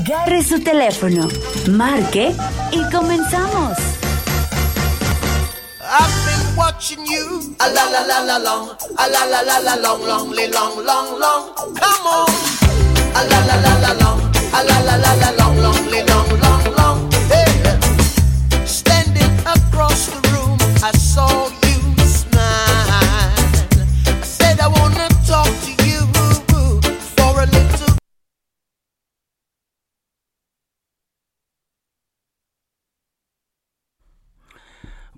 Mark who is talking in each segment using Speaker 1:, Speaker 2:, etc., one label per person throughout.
Speaker 1: Agarre su teléfono, marque y comenzamos.
Speaker 2: I've been watching you. A la la la la long. A la la la la long, long, long, long, long. Come on. A la la la la long. A la la la la long, long, long, long.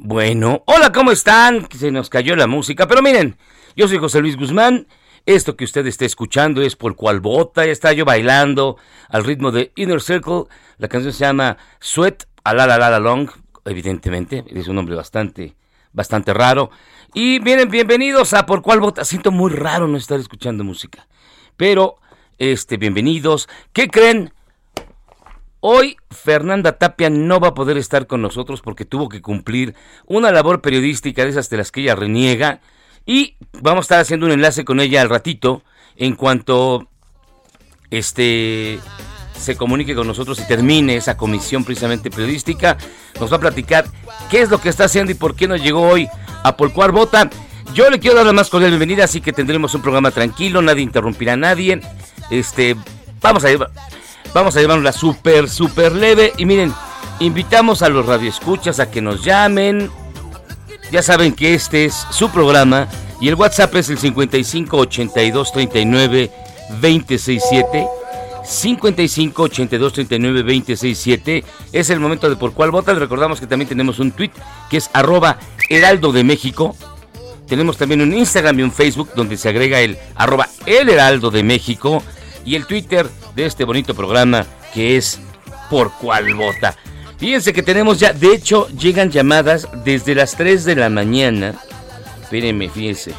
Speaker 3: Bueno, hola, ¿cómo están? Se nos cayó la música, pero miren, yo soy José Luis Guzmán. Esto que usted está escuchando es por cual bota. Está yo bailando al ritmo de Inner Circle. La canción se llama Sweat a la la la long. Evidentemente, es un nombre bastante, bastante raro. Y miren, bienvenidos a por cual bota. Siento muy raro no estar escuchando música, pero este, bienvenidos. ¿Qué creen? Hoy Fernanda Tapia no va a poder estar con nosotros porque tuvo que cumplir una labor periodística de esas de las que ella reniega y vamos a estar haciendo un enlace con ella al ratito en cuanto este se comunique con nosotros y termine esa comisión precisamente periodística, nos va a platicar qué es lo que está haciendo y por qué no llegó hoy a Polcuar Bota. Yo le quiero dar la más cordial bienvenida, así que tendremos un programa tranquilo, nadie interrumpirá a nadie. Este, vamos a llevar, vamos a llevarla súper, súper leve. Y miren, invitamos a los radioescuchas a que nos llamen. Ya saben que este es su programa y el WhatsApp es el 55 82 39 267. 55 82 39 267 es el momento de por cuál vota. Les recordamos que también tenemos un tweet que es arroba heraldo de México. Tenemos también un Instagram y un Facebook donde se agrega el arroba el heraldo de México y el Twitter de este bonito programa que es por cuál vota. Fíjense que tenemos ya, de hecho, llegan llamadas desde las 3 de la mañana. Espérenme, fíjense.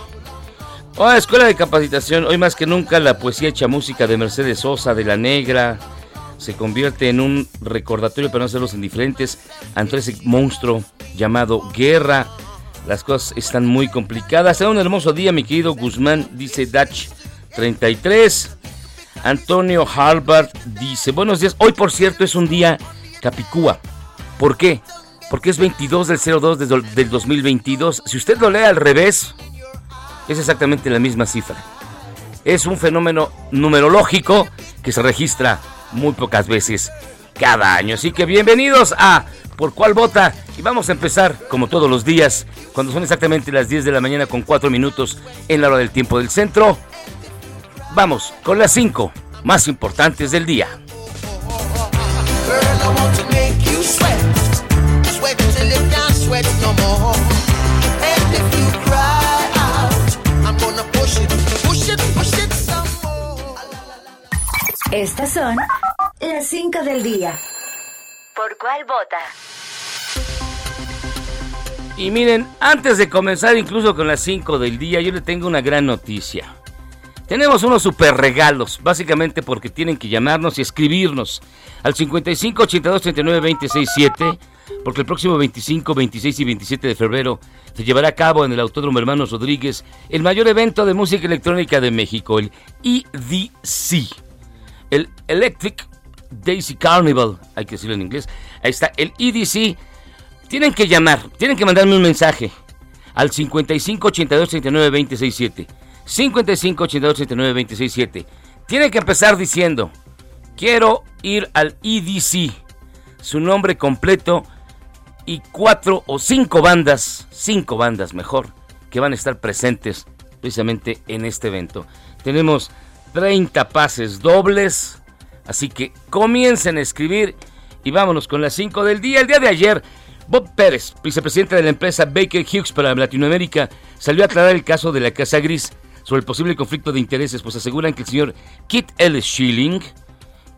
Speaker 3: Hola, Escuela de Capacitación. Hoy más que nunca la poesía hecha música de Mercedes Sosa, de La Negra, se convierte en un recordatorio para no hacerlos indiferentes ante ese monstruo llamado guerra. Las cosas están muy complicadas. Será un hermoso día, mi querido Guzmán, dice Dutch 33. Antonio Harvard dice, buenos días. Hoy, por cierto, es un día Capicúa. ¿Por qué? Porque es 22 del 02 del del 2022. Si usted lo lee al revés, es exactamente la misma cifra. Es un fenómeno numerológico que se registra muy pocas veces cada año. Así que bienvenidos a Por cuál vota. Y vamos a empezar, como todos los días, cuando son exactamente las 10 de la mañana con 4 minutos en la hora del tiempo del centro. Vamos con las 5 más importantes del día.
Speaker 1: Estas son las 5 del día. ¿Por cuál vota?
Speaker 3: Y miren, antes de comenzar incluso con las 5 del día, yo le tengo una gran noticia. Tenemos unos super regalos, básicamente porque tienen que llamarnos y escribirnos al 55 82 39 26 7, porque el próximo 25, 26 y 27 de febrero se llevará a cabo en el Autódromo Hermanos Rodríguez el mayor evento de música electrónica de México, el EDC, el Electric Daisy Carnival, hay que decirlo en inglés. Ahí está, el EDC. Tienen que llamar, tienen que mandarme un mensaje al 55 82 39 26 7. 55 82 39 26 7. Tienen que empezar diciendo: Quiero ir al EDC. Su nombre completo y cuatro o cinco bandas, cinco bandas mejor, que van a estar presentes precisamente en este evento. Tenemos 30 pases dobles, así que comiencen a escribir y vámonos con las 5 del día. El día de ayer, Bob Pérez, vicepresidente de la empresa Baker Hughes para Latinoamérica, salió a aclarar el caso de la Casa Gris sobre el posible conflicto de intereses, pues aseguran que el señor Kit L. Schilling,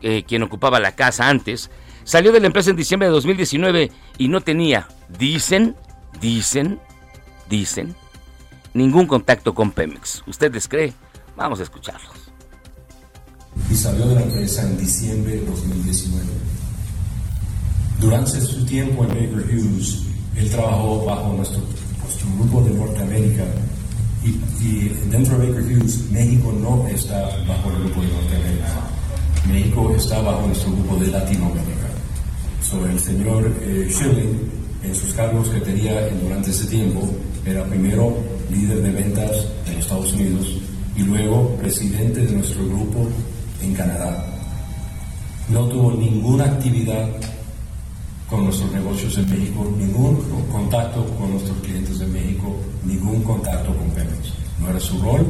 Speaker 3: eh, quien ocupaba la casa antes, salió de la empresa en diciembre de 2019 y no tenía, dicen, dicen, dicen, ningún contacto con Pemex. ¿Usted les cree? Vamos a escucharlos.
Speaker 4: Y salió de la empresa en diciembre de 2019. Durante su tiempo en Baker Hughes, él trabajó bajo nuestro, nuestro grupo de Norteamérica y, dentro de Baker Hughes, México no está bajo el grupo de Norteamérica. México está bajo nuestro grupo de Latinoamérica. Sobre el señor eh, Schilling, en sus cargos que tenía durante ese tiempo, era primero líder de ventas en Estados Unidos y luego presidente de nuestro grupo en Canadá. No tuvo ninguna actividad con nuestros negocios en México, ningún contacto con nuestros clientes en México, ningún contacto con Pemex. No era su rol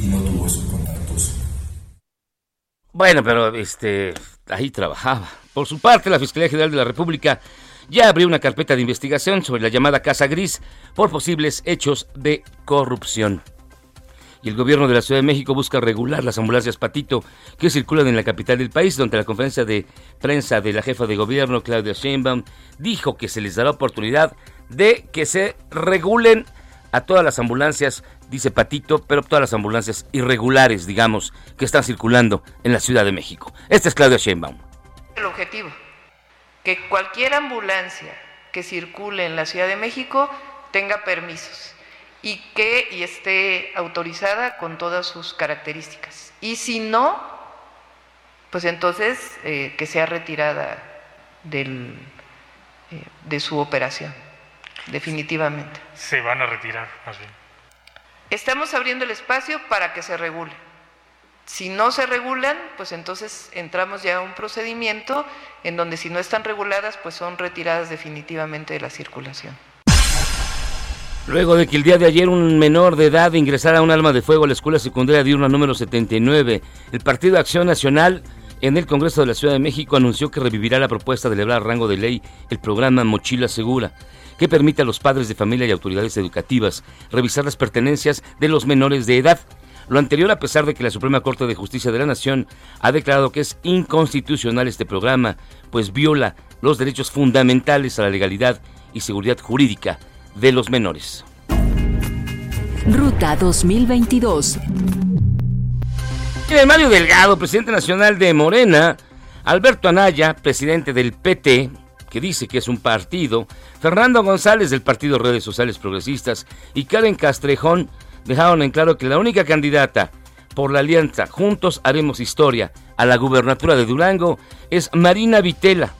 Speaker 4: y no tuvo esos contactos.
Speaker 3: Bueno, pero este ahí trabajaba. Por su parte, la Fiscalía General de la República ya abrió una carpeta de investigación sobre la llamada Casa Gris por posibles hechos de corrupción y el gobierno de la Ciudad de México busca regular las ambulancias Patito que circulan en la capital del país, donde la conferencia de prensa de la jefa de gobierno, Claudia Sheinbaum, dijo que se les dará oportunidad de que se regulen a todas las ambulancias, dice Patito, pero todas las ambulancias irregulares, digamos, que están circulando en la Ciudad de México. Esta es Claudia Sheinbaum.
Speaker 5: El objetivo, que cualquier ambulancia que circule en la Ciudad de México tenga permisos y que y esté autorizada con todas sus características. Y si no, pues entonces eh, que sea retirada del, eh, de su operación, definitivamente.
Speaker 6: Se van a retirar, más bien.
Speaker 5: Estamos abriendo el espacio para que se regule. Si no se regulan, pues entonces entramos ya a un procedimiento en donde si no están reguladas, pues son retiradas definitivamente de la circulación.
Speaker 3: Luego de que el día de ayer un menor de edad ingresara un arma de fuego a la escuela secundaria diurna número 79, el Partido Acción Nacional en el Congreso de la Ciudad de México anunció que revivirá la propuesta de elevar rango de ley el programa Mochila Segura, que permite a los padres de familia y autoridades educativas revisar las pertenencias de los menores de edad. Lo anterior a pesar de que la Suprema Corte de Justicia de la Nación ha declarado que es inconstitucional este programa, pues viola los derechos fundamentales a la legalidad y seguridad jurídica de los menores.
Speaker 1: Ruta 2022.
Speaker 3: Mario Delgado, presidente nacional de Morena, Alberto Anaya, presidente del PT, que dice que es un partido, Fernando González del Partido Redes Sociales Progresistas y Karen Castrejón dejaron en claro que la única candidata por la alianza Juntos Haremos Historia a la gubernatura de Durango es Marina Vitela,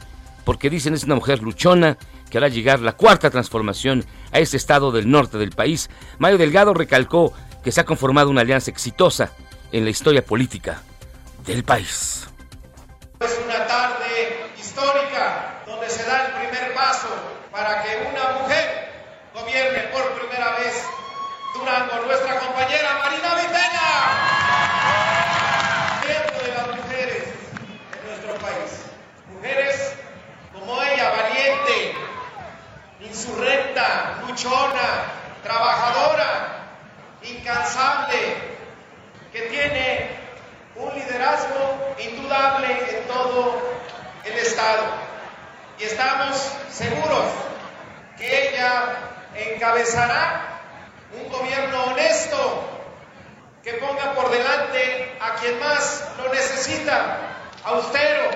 Speaker 3: porque dicen es una mujer luchona que hará llegar la cuarta transformación a ese estado del norte del país. Mario Delgado recalcó que se ha conformado una alianza exitosa en la historia política del país.
Speaker 7: Es una tarde histórica donde se da el primer paso para que una mujer gobierne por primera vez Durango, nuestra compañera Marina Vitena. Ejemplo de las mujeres en nuestro país. Mujeres como ella, valiente, insurrecta, luchona, trabajadora, incansable, que tiene un liderazgo indudable en todo el Estado. Y estamos seguros que ella encabezará un gobierno honesto, que ponga por delante a quien más lo necesita, austero,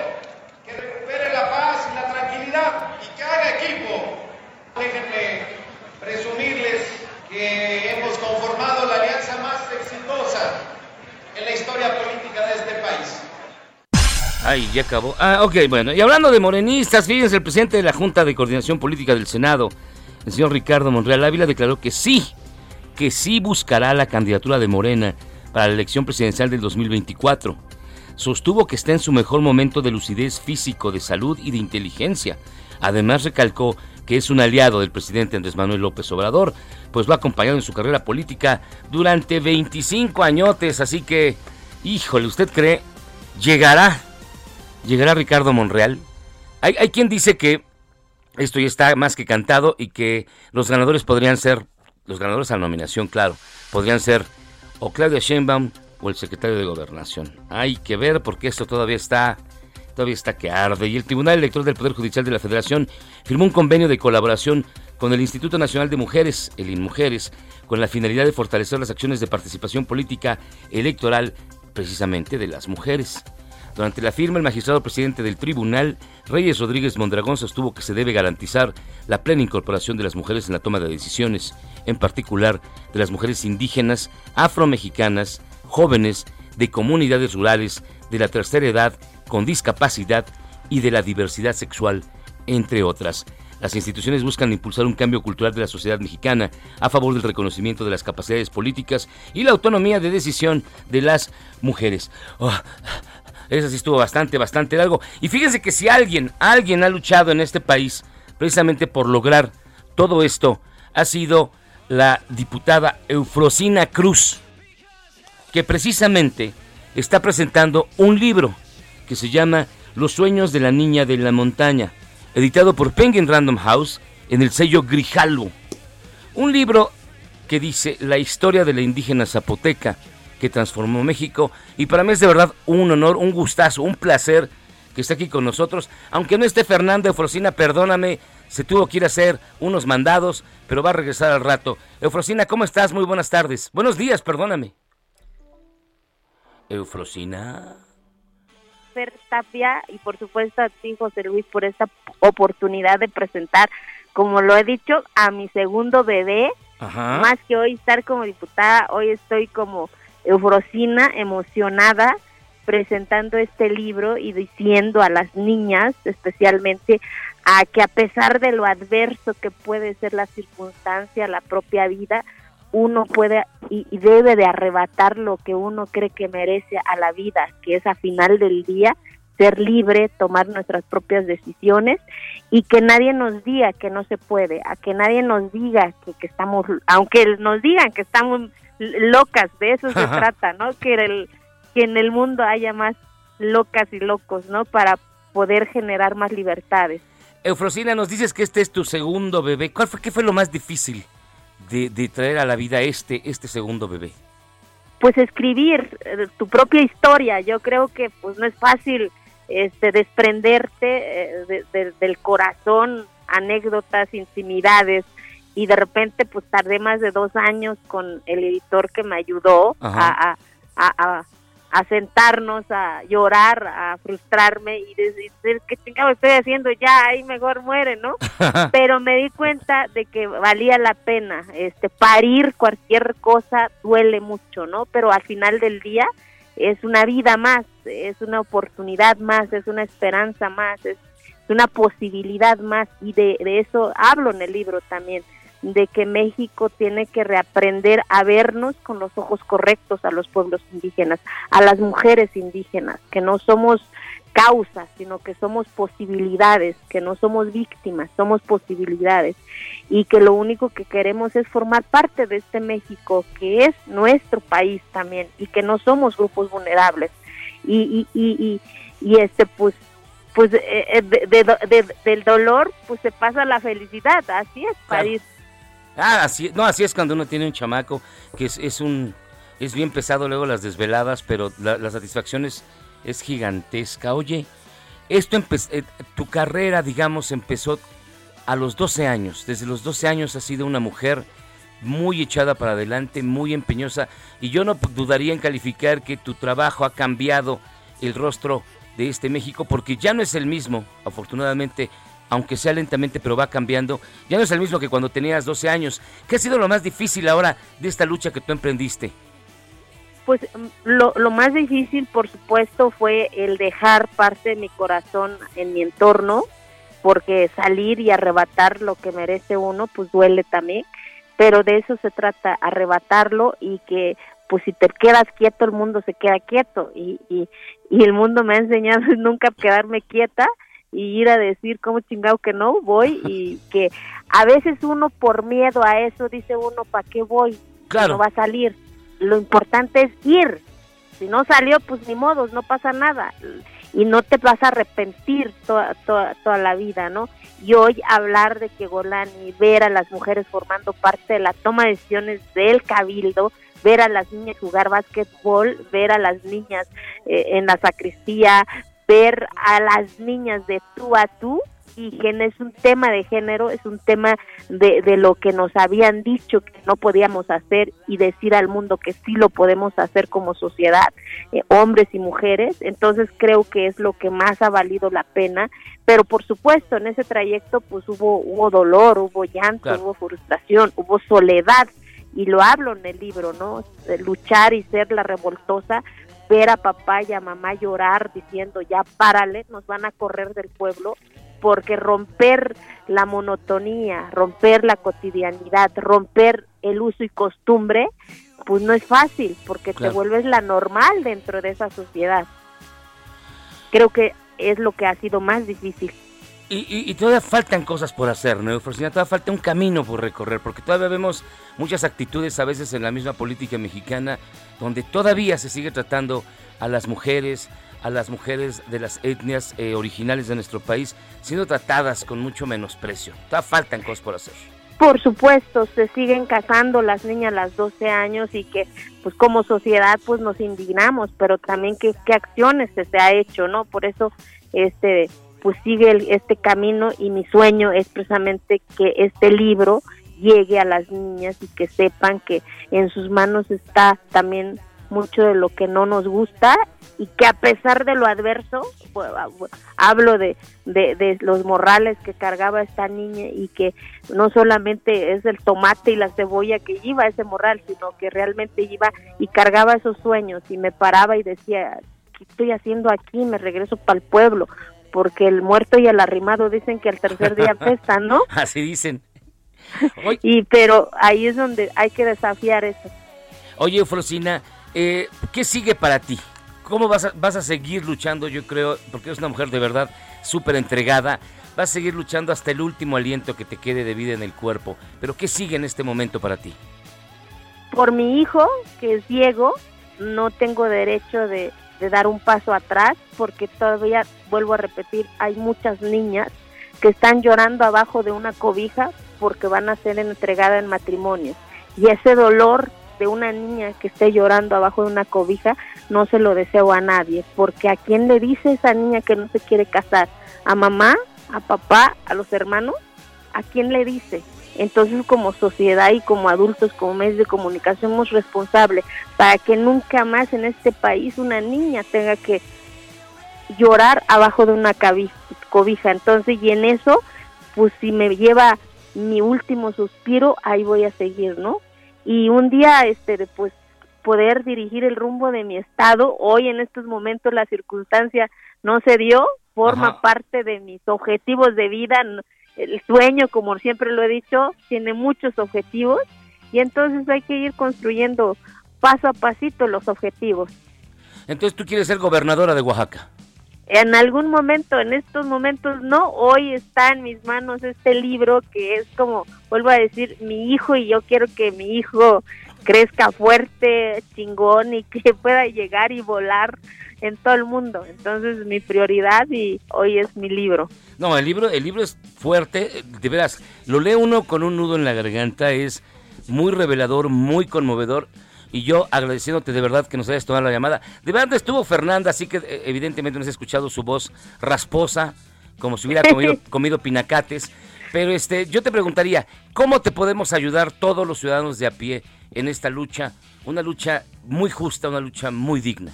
Speaker 7: que recupere la paz y la tranquilidad y que haga equipo. Déjenme presumirles que hemos conformado la alianza más exitosa en la historia política de este país.
Speaker 3: Ay, ya acabó. Ah, ok, bueno. Y hablando de morenistas, fíjense, el presidente de la Junta de Coordinación Política del Senado, el señor Ricardo Monreal Ávila, declaró que sí, que sí buscará la candidatura de Morena para la elección presidencial del 2024. Sostuvo que está en su mejor momento de lucidez físico, de salud y de inteligencia. Además recalcó que es un aliado del presidente Andrés Manuel López Obrador, pues lo ha acompañado en su carrera política durante 25 añotes, así que, híjole, ¿usted cree llegará llegará Ricardo Monreal. Hay, hay quien dice que esto ya está más que cantado y que los ganadores podrían ser, los ganadores a la nominación, claro, podrían ser o Claudia Sheinbaum o el secretario de Gobernación. Hay que ver porque esto todavía está todavía está que arde y el Tribunal Electoral del Poder Judicial de la Federación firmó un convenio de colaboración con el Instituto Nacional de Mujeres, el INMujeres, con la finalidad de fortalecer las acciones de participación política electoral precisamente de las mujeres. Durante la firma, el magistrado presidente del tribunal, Reyes Rodríguez Mondragón, sostuvo que se debe garantizar la plena incorporación de las mujeres en la toma de decisiones, en particular de las mujeres indígenas, afromexicanas, jóvenes, de comunidades rurales, de la tercera edad, con discapacidad y de la diversidad sexual, entre otras. Las instituciones buscan impulsar un cambio cultural de la sociedad mexicana a favor del reconocimiento de las capacidades políticas y la autonomía de decisión de las mujeres. Oh, eso sí estuvo bastante, bastante largo. Y fíjense que si alguien, alguien ha luchado en este país precisamente por lograr todo esto, ha sido la diputada Eufrosina Cruz, que precisamente está presentando un libro que se llama Los sueños de la niña de la montaña, editado por Penguin Random House en el sello Grijalvo. Un libro que dice la historia de la indígena zapoteca, que transformó México. Y para mí es de verdad un honor, un gustazo, un placer que esté aquí con nosotros. Aunque no esté Fernando Eufrosina, perdóname, se tuvo que ir a hacer unos mandados, pero va a regresar al rato. Eufrosina, ¿cómo estás? Muy buenas tardes. Buenos días, perdóname. Eufrosina.
Speaker 8: Fer Tapia y por supuesto a ti, José Luis, por esta oportunidad de presentar, como lo he dicho, a mi segundo bebé. Más que hoy estar como diputada, hoy estoy como Eufrosina emocionada presentando este libro y diciendo a las niñas especialmente a que a pesar de lo adverso que puede ser la circunstancia, la propia vida, uno puede y, debe de arrebatar lo que uno cree que merece a la vida, que es a final del día ser libre, tomar nuestras propias decisiones y que nadie nos diga que no se puede, a que nadie nos diga que, que estamos, aunque nos digan que estamos locas, de eso se trata, ¿no? Que, el, que en el mundo haya más locas y locos, ¿no? Para poder generar más libertades.
Speaker 3: Eufrosina, nos dices que este es tu segundo bebé. ¿Cuál fue, qué fue lo más difícil de, de traer a la vida este, este segundo bebé?
Speaker 8: Pues escribir eh, tu propia historia. Yo creo que pues no es fácil este desprenderte eh, del corazón, anécdotas, intimidades, y de repente pues tardé más de dos años con el editor que me ayudó a, a, a, sentarnos, a llorar, a frustrarme y decir, ¿qué chingado estoy haciendo? Ya, ahí mejor muere, ¿no? Pero me di cuenta de que valía la pena, este, parir cualquier cosa duele mucho, ¿no? Pero al final del día es una vida más, es una oportunidad más, es una esperanza más, es una posibilidad más y de, de eso hablo en el libro también de que México tiene que reaprender a vernos con los ojos correctos a los pueblos indígenas, a las mujeres indígenas, que no somos causas, sino que somos posibilidades, que no somos víctimas, somos posibilidades y que lo único que queremos es formar parte de este México que es nuestro país también y que no somos grupos vulnerables. Y, y, y, y, este pues pues eh, eh, del dolor pues se pasa la felicidad, así es, país
Speaker 3: Ah, así, no, así es cuando uno tiene un chamaco que es, es un es bien pesado luego las desveladas, pero la, satisfacción es, gigantesca. Oye, esto eh, tu carrera, digamos, empezó a los 12 años. Desde los 12 años has sido una mujer muy echada para adelante, muy empeñosa, y yo no dudaría en calificar que tu trabajo ha cambiado el rostro de este México, porque ya no es el mismo, afortunadamente, aunque sea lentamente, pero va cambiando, ya no es el mismo que cuando tenías 12 años. ¿Qué ha sido lo más difícil ahora de esta lucha que tú emprendiste?
Speaker 8: Pues mm, lo, más difícil, por supuesto, fue el dejar parte de mi corazón en mi entorno, porque salir y arrebatar lo que merece uno, pues duele también, pero de eso se trata, arrebatarlo y que pues si te quedas quieto, el mundo se queda quieto y, y, y el mundo me ha enseñado nunca quedarme quieta y ir a decir como chingado que no voy y que a veces uno por miedo a eso dice uno para qué voy
Speaker 3: claro
Speaker 8: no va a salir lo importante es ir. Si no salió pues ni modos no pasa nada. Y no te vas a arrepentir toda, toda, toda la vida, ¿no? Y hoy hablar de que Golani, ver a las mujeres formando parte de la toma de decisiones del cabildo, ver a las niñas jugar básquetbol, ver a las niñas eh, en la sacristía, ver a las niñas de tú a tú, y es un tema de género, es un tema de, de lo que nos habían dicho que no podíamos hacer y decir al mundo que sí lo podemos hacer como sociedad, eh, hombres y mujeres. Entonces creo que es lo que más ha valido la pena. Pero por supuesto, en ese trayecto pues hubo, hubo dolor, hubo llanto,
Speaker 3: Claro.
Speaker 8: hubo frustración, hubo soledad. Y lo hablo en el libro, ¿no? Luchar y ser la revoltosa, ver a papá y a mamá llorar diciendo ya párale, nos van a correr del pueblo, porque romper la monotonía, romper la cotidianidad, romper el uso y costumbre, pues no es fácil, porque
Speaker 3: Claro.
Speaker 8: te vuelves la normal dentro de esa sociedad. Creo que es lo que ha sido más difícil.
Speaker 3: Y, y- y todavía faltan cosas por hacer, ¿no, Eufrosina? Todavía falta un camino por recorrer, porque todavía vemos muchas actitudes a veces en la misma política mexicana, donde todavía se sigue tratando a las mujeres, a las mujeres de las etnias eh, originales de nuestro país, siendo tratadas con mucho menosprecio. Todavía faltan cosas por hacer.
Speaker 8: Por supuesto, se siguen casando las niñas a las 12 años y que pues como sociedad pues nos indignamos, pero también qué, qué acciones se, se ha hecho, ¿no? Por eso este pues sigue el- este camino y mi sueño es precisamente que este libro llegue a las niñas y que sepan que en sus manos está también mucho de lo que no nos gusta y que a pesar de lo adverso, pues, ah, hablo de, de, de los morrales que cargaba esta niña y que no solamente es el tomate y la cebolla que lleva ese morral, sino que realmente iba y cargaba esos sueños y me paraba y decía, ¿qué estoy haciendo aquí? Me regreso para el pueblo, porque el muerto y el arrimado dicen que al tercer día pesta, ¿no?
Speaker 3: Así dicen.
Speaker 8: Y pero ahí es donde hay que desafiar eso.
Speaker 3: Oye, Eufrosina, eh, ¿qué sigue para ti? ¿Cómo vas a, vas a seguir luchando, yo creo, porque eres una mujer de verdad súper entregada? Vas a seguir luchando hasta el último aliento que te quede de vida en el cuerpo. Pero ¿qué sigue en este momento para ti?
Speaker 8: por mi hijo, que es Diego, no tengo derecho de, de dar un paso atrás porque todavía, vuelvo a repetir, hay muchas niñas que están llorando abajo de una cobija porque van a ser entregadas en matrimonio. Y ese dolor de una niña que esté llorando abajo de una cobija no se lo deseo a nadie, porque a quién le dice esa niña que no se quiere casar, a mamá, a papá, a los hermanos, a quién le dice. Entonces, como sociedad y como adultos, como medios de comunicación, somos responsables para que nunca más en este país una niña tenga que llorar abajo de una cobija. Entonces, y en eso, pues si me lleva mi último suspiro, ahí voy a seguir, ¿no? Y un día, este, pues poder dirigir el rumbo de mi estado, hoy en estos momentos la circunstancia no se dio, forma
Speaker 3: Ajá.
Speaker 8: parte de mis objetivos de vida, el sueño, como siempre lo he dicho, tiene muchos objetivos y entonces hay que ir construyendo paso a pasito los objetivos.
Speaker 3: Entonces tú quieres ser gobernadora de Oaxaca.
Speaker 8: En algún momento, en estos momentos no, hoy está en mis manos este libro que es como, vuelvo a decir, mi hijo y yo quiero que mi hijo crezca fuerte, chingón y que pueda llegar y volar en todo el mundo. Entonces mi prioridad y hoy es mi libro.
Speaker 3: No, el libro, el libro es fuerte, de veras, lo lee uno con un nudo en la garganta, es muy revelador, muy conmovedor. Y yo agradeciéndote de verdad que nos hayas tomado la llamada. De verdad estuvo Fernanda, así que eh, evidentemente no has escuchado su voz rasposa, como si hubiera comido, comido pinacates. Pero este, yo te preguntaría, ¿cómo te podemos ayudar todos los ciudadanos de a pie en esta lucha? Una lucha muy justa, una lucha muy digna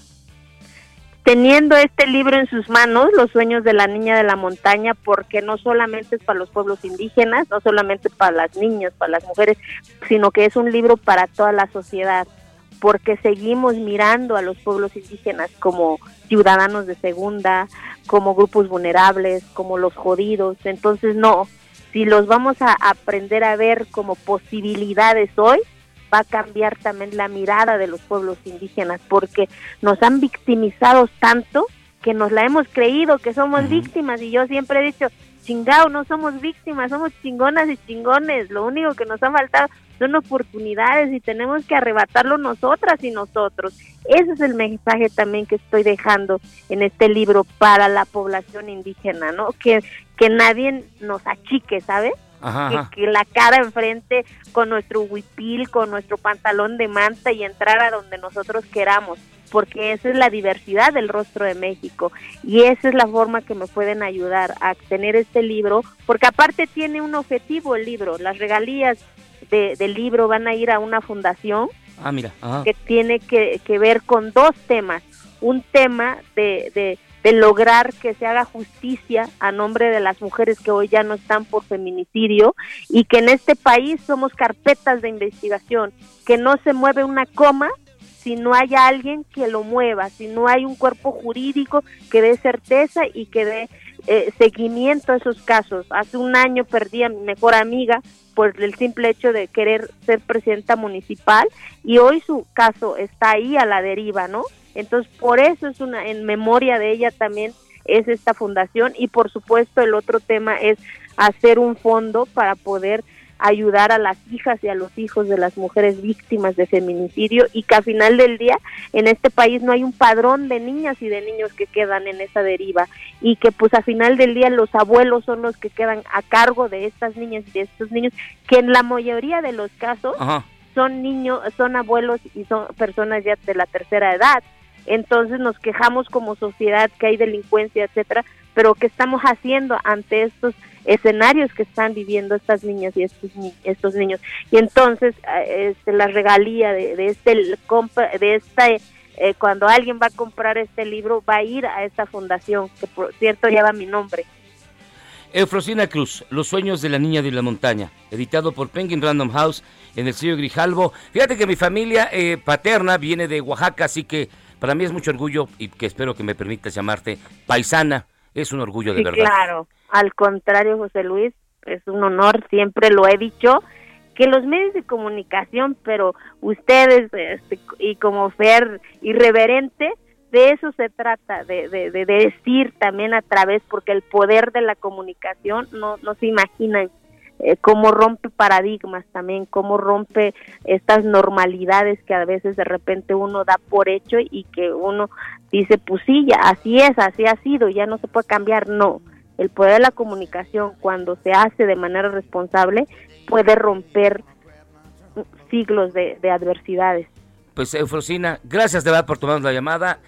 Speaker 8: teniendo este libro en sus manos, Los sueños de la niña de la montaña, porque no solamente es para los pueblos indígenas, no solamente para las niñas, para las mujeres, sino que es un libro para toda la sociedad, porque seguimos mirando a los pueblos indígenas como ciudadanos de segunda, como grupos vulnerables, como los jodidos. Entonces, no, si los vamos a aprender a ver como posibilidades hoy, va a cambiar también la mirada de los pueblos indígenas, porque nos han victimizado tanto que nos la hemos creído que somos víctimas y yo siempre he dicho, chingao, no somos víctimas, somos chingonas y chingones, lo único que nos ha faltado son oportunidades y tenemos que arrebatarlo nosotras y nosotros. Ese es el mensaje también que estoy dejando en este libro para la población indígena, ¿no? Que, que nadie nos achique, ¿sabes? Que, la cara enfrente con nuestro huipil, con nuestro pantalón de manta y entrar a donde nosotros queramos, porque esa es la diversidad del rostro de México. Y esa es la forma que me pueden ayudar a tener este libro, porque aparte tiene un objetivo el libro, las regalías del libro van a ir a una fundación
Speaker 3: ah, mira.
Speaker 8: que tiene que, que ver con dos temas, un tema de, de de lograr que se haga justicia a nombre de las mujeres que hoy ya no están por feminicidio y que en este país somos carpetas de investigación, que no se mueve una coma si no hay alguien que lo mueva, si no hay un cuerpo jurídico que dé certeza y que dé eh, seguimiento a esos casos. Hace un año perdí a mi mejor amiga por el simple hecho de querer ser presidenta municipal y hoy su caso está ahí a la deriva, ¿no? Entonces, por eso es una, en memoria de ella también es esta fundación y por supuesto el otro tema es hacer un fondo para poder ayudar a las hijas y a los hijos de las mujeres víctimas de feminicidio y que al final del día en este país no hay un padrón de niñas y de niños que quedan en esa deriva y que pues al final del día los abuelos son los que quedan a cargo de estas niñas y de estos niños que en la mayoría de los casos son niños, son abuelos y son personas ya de la tercera edad. Entonces nos quejamos como sociedad que hay delincuencia, etcétera, pero ¿qué estamos haciendo ante estos escenarios que están viviendo estas niñas y estos, estos niños? Y entonces eh, este, la regalía de, este de esta eh, cuando alguien va a comprar este libro va a ir a esta fundación que por cierto lleva mi nombre.
Speaker 3: Eufrosina Cruz, Los sueños de la niña de la montaña, editado por Penguin Random House en el sello Grijalvo. Fíjate que mi familia eh, paterna viene de Oaxaca, así que para mí es mucho orgullo y que espero que me permitas llamarte paisana. Es un orgullo de verdad.
Speaker 8: Claro, al contrario, José Luis, es un honor, siempre lo he dicho, que los medios de comunicación, pero ustedes este, y como Fer irreverente, de eso se trata, de, de, de, decir también a través, porque el poder de la comunicación no, no se imaginan eh, cómo rompe paradigmas también, cómo rompe estas normalidades que a veces de repente uno da por hecho y que uno dice, pues sí, ya, así es, así ha sido, ya no se puede cambiar. No, el poder de la comunicación cuando se hace de manera responsable puede romper siglos de, de adversidades.
Speaker 3: Pues Eufrosina, gracias de verdad por tomarnos la llamada.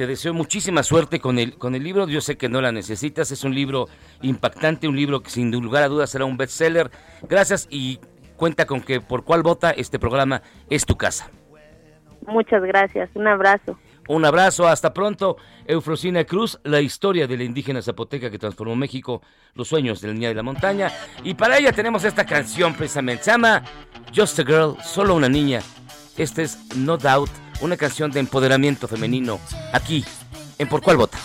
Speaker 3: Te deseo muchísima suerte con el, con el libro. Yo sé que no la necesitas. Es un libro impactante, un libro que sin lugar a dudas será un bestseller. Gracias y cuenta con que por cuál vota este programa es tu casa.
Speaker 8: Muchas gracias. Un abrazo.
Speaker 3: Un abrazo, hasta pronto. Eufrosina Cruz, la historia de la indígena zapoteca que transformó México, los sueños de la niña de la montaña. Y para ella tenemos esta canción precisamente. Se llama Just a Girl, solo una niña. Este es No Doubt una canción de empoderamiento femenino aquí en Por Cuál Vota.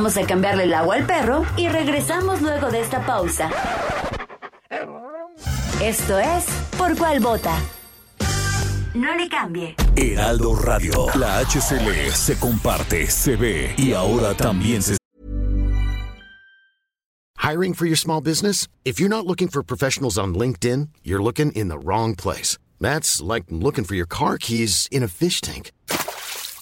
Speaker 1: Vamos a cambiarle el agua al perro y regresamos luego de esta pausa. Esto es Por Cuál Vota. No le cambie.
Speaker 9: Heraldo Radio. La HCL se comparte, se ve y ahora también se
Speaker 10: Hiring for your small business? If you're not looking for professionals on LinkedIn, you're looking in the wrong place. That's like looking for your car keys in a fish tank.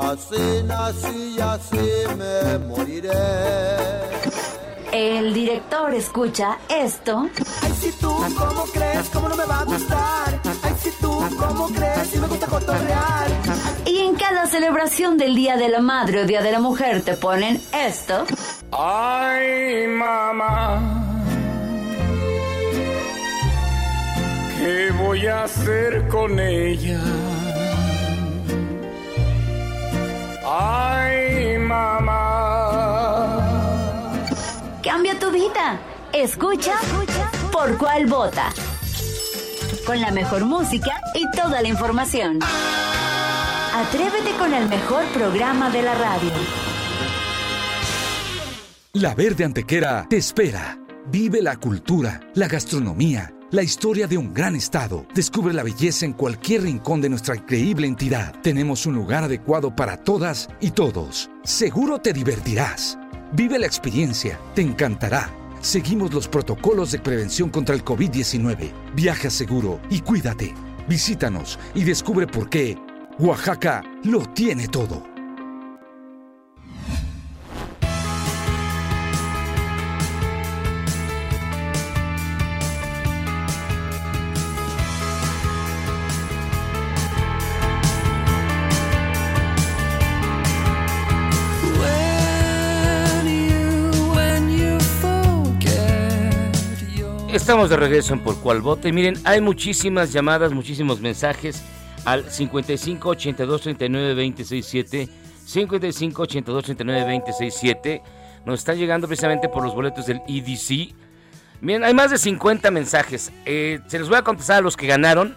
Speaker 11: así nací y así me moriré.
Speaker 1: el director escucha esto,
Speaker 11: Ay, si tú, ¿cómo crees? ¿Cómo no me va a gustar? Ay, si tú, ¿cómo crees? Si me gusta cotorrear.
Speaker 1: y en cada celebración del Día de la Madre o Día de la Mujer te ponen esto,
Speaker 12: Ay, mamá. ¿Qué voy a hacer con ella? Ay, mamá.
Speaker 1: cambia tu vida. Escucha por cuál vota. Con la mejor música y toda la información. Atrévete con el mejor programa de la radio.
Speaker 13: La Verde Antequera te espera. Vive la cultura, la gastronomía, la historia de un gran estado. Descubre la belleza en cualquier rincón de nuestra increíble entidad. Tenemos un lugar adecuado para todas y todos. Seguro te divertirás. Vive la experiencia, te encantará. Seguimos los protocolos de prevención contra el COVID-19. Viaja seguro y cuídate. Visítanos y descubre por qué Oaxaca lo tiene todo.
Speaker 3: Estamos de regreso en Por Cual Vote. Y miren, hay muchísimas llamadas, muchísimos mensajes al 55 82 39 267. 55 82 39 267. Nos están llegando precisamente por los boletos del EDC. Miren, hay más de 50 mensajes. Eh, se los voy a contestar a los que ganaron.